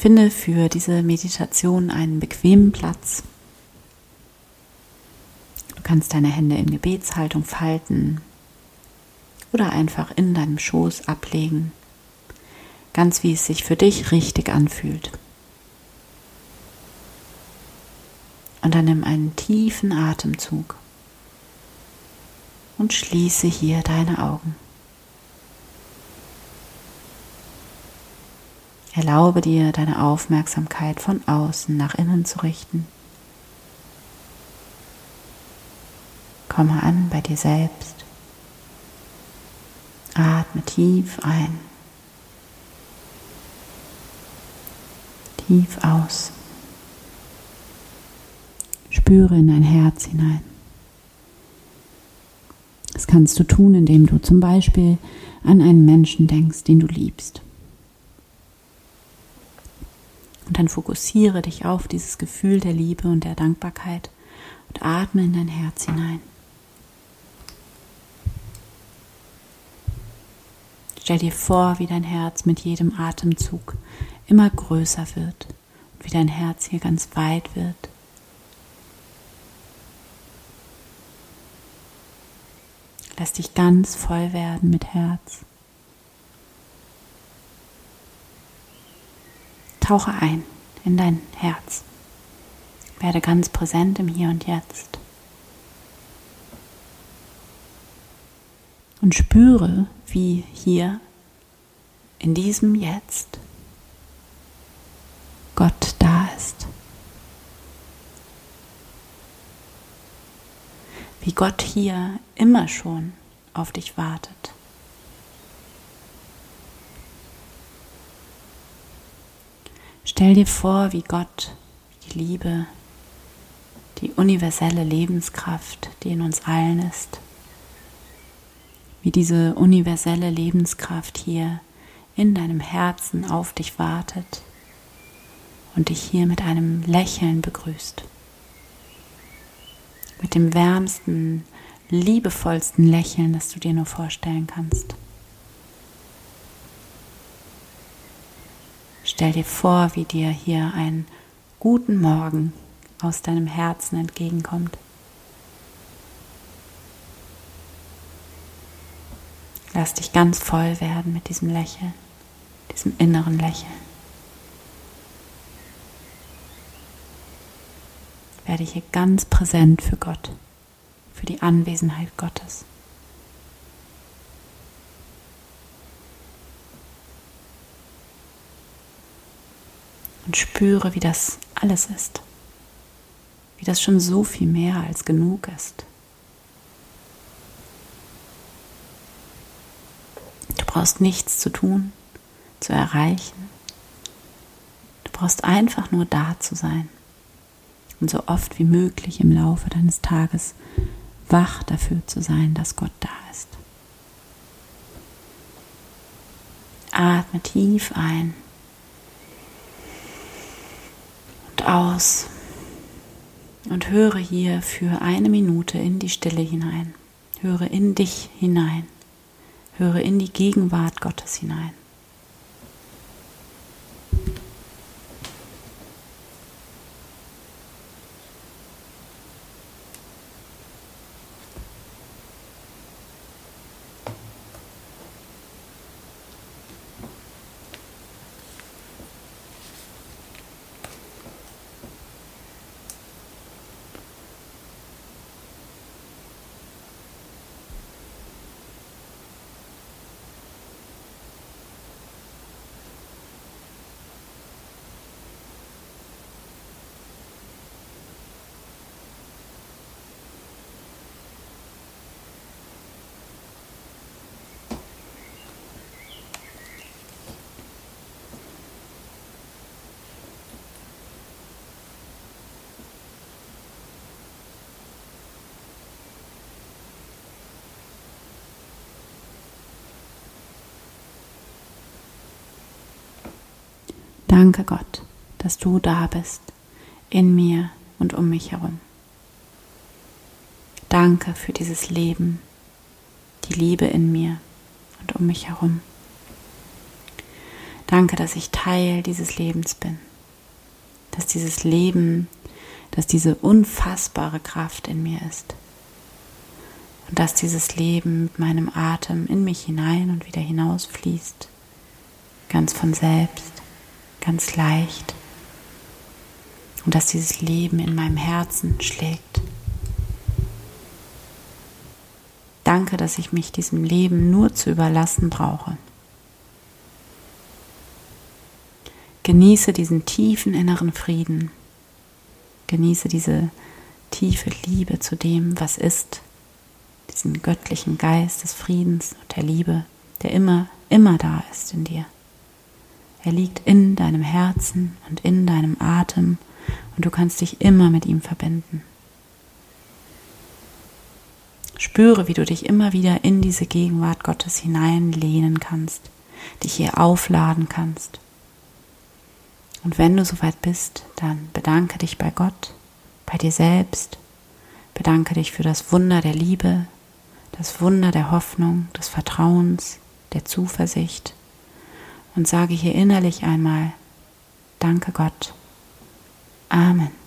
Finde für diese Meditation einen bequemen Platz. Du kannst deine Hände in Gebetshaltung falten oder einfach in deinem Schoß ablegen, ganz wie es sich für dich richtig anfühlt. Und dann nimm einen tiefen Atemzug und schließe hier deine Augen. Erlaube dir, deine Aufmerksamkeit von außen nach innen zu richten. Komme an bei dir selbst. Atme tief ein. Tief aus. Spüre in dein Herz hinein. Das kannst du tun, indem du zum Beispiel an einen Menschen denkst, den du liebst. Und dann fokussiere dich auf dieses Gefühl der Liebe und der Dankbarkeit und atme in dein Herz hinein. Stell dir vor, wie dein Herz mit jedem Atemzug immer größer wird und wie dein Herz hier ganz weit wird. Lass dich ganz voll werden mit Herz. Tauche ein in dein Herz. Werde ganz präsent im Hier und Jetzt. Und spüre, wie hier in diesem Jetzt Gott da ist. Wie Gott hier immer schon auf dich wartet. Stell dir vor, wie Gott die Liebe, die universelle Lebenskraft, die in uns allen ist, wie diese universelle Lebenskraft hier in deinem Herzen auf dich wartet und dich hier mit einem Lächeln begrüßt. Mit dem wärmsten, liebevollsten Lächeln, das du dir nur vorstellen kannst. Stell dir vor, wie dir hier ein guten Morgen aus deinem Herzen entgegenkommt. Lass dich ganz voll werden mit diesem Lächeln, diesem inneren Lächeln. Werde hier ganz präsent für Gott, für die Anwesenheit Gottes. Und spüre, wie das alles ist. Wie das schon so viel mehr als genug ist. Du brauchst nichts zu tun, zu erreichen. Du brauchst einfach nur da zu sein und so oft wie möglich im Laufe deines Tages wach dafür zu sein, dass Gott da ist. Atme tief ein aus und höre hier für eine Minute in die Stille hinein. Höre in dich hinein. Höre in die Gegenwart Gottes hinein. Danke Gott, dass du da bist, in mir und um mich herum. Danke für dieses Leben, die Liebe in mir und um mich herum. Danke, dass ich Teil dieses Lebens bin. Dass dieses Leben, dass diese unfassbare Kraft in mir ist. Und dass dieses Leben mit meinem Atem in mich hinein und wieder hinausfließt. Ganz von selbst, ganz leicht. Und dass dieses Leben in meinem Herzen schlägt. Danke, dass ich mich diesem Leben nur zu überlassen brauche. Genieße diesen tiefen inneren Frieden. Genieße diese tiefe Liebe zu dem, was ist. Diesen göttlichen Geist des Friedens und der Liebe, der immer, immer da ist in dir. Er liegt in deinem Herzen und in deinem Atem und du kannst dich immer mit ihm verbinden. Spüre, wie du dich immer wieder in diese Gegenwart Gottes hineinlehnen kannst, dich hier aufladen kannst. Und wenn du soweit bist, dann bedanke dich bei Gott, bei dir selbst, bedanke dich für das Wunder der Liebe, das Wunder der Hoffnung, des Vertrauens, der Zuversicht und sage hier innerlich einmal, danke Gott. Amen.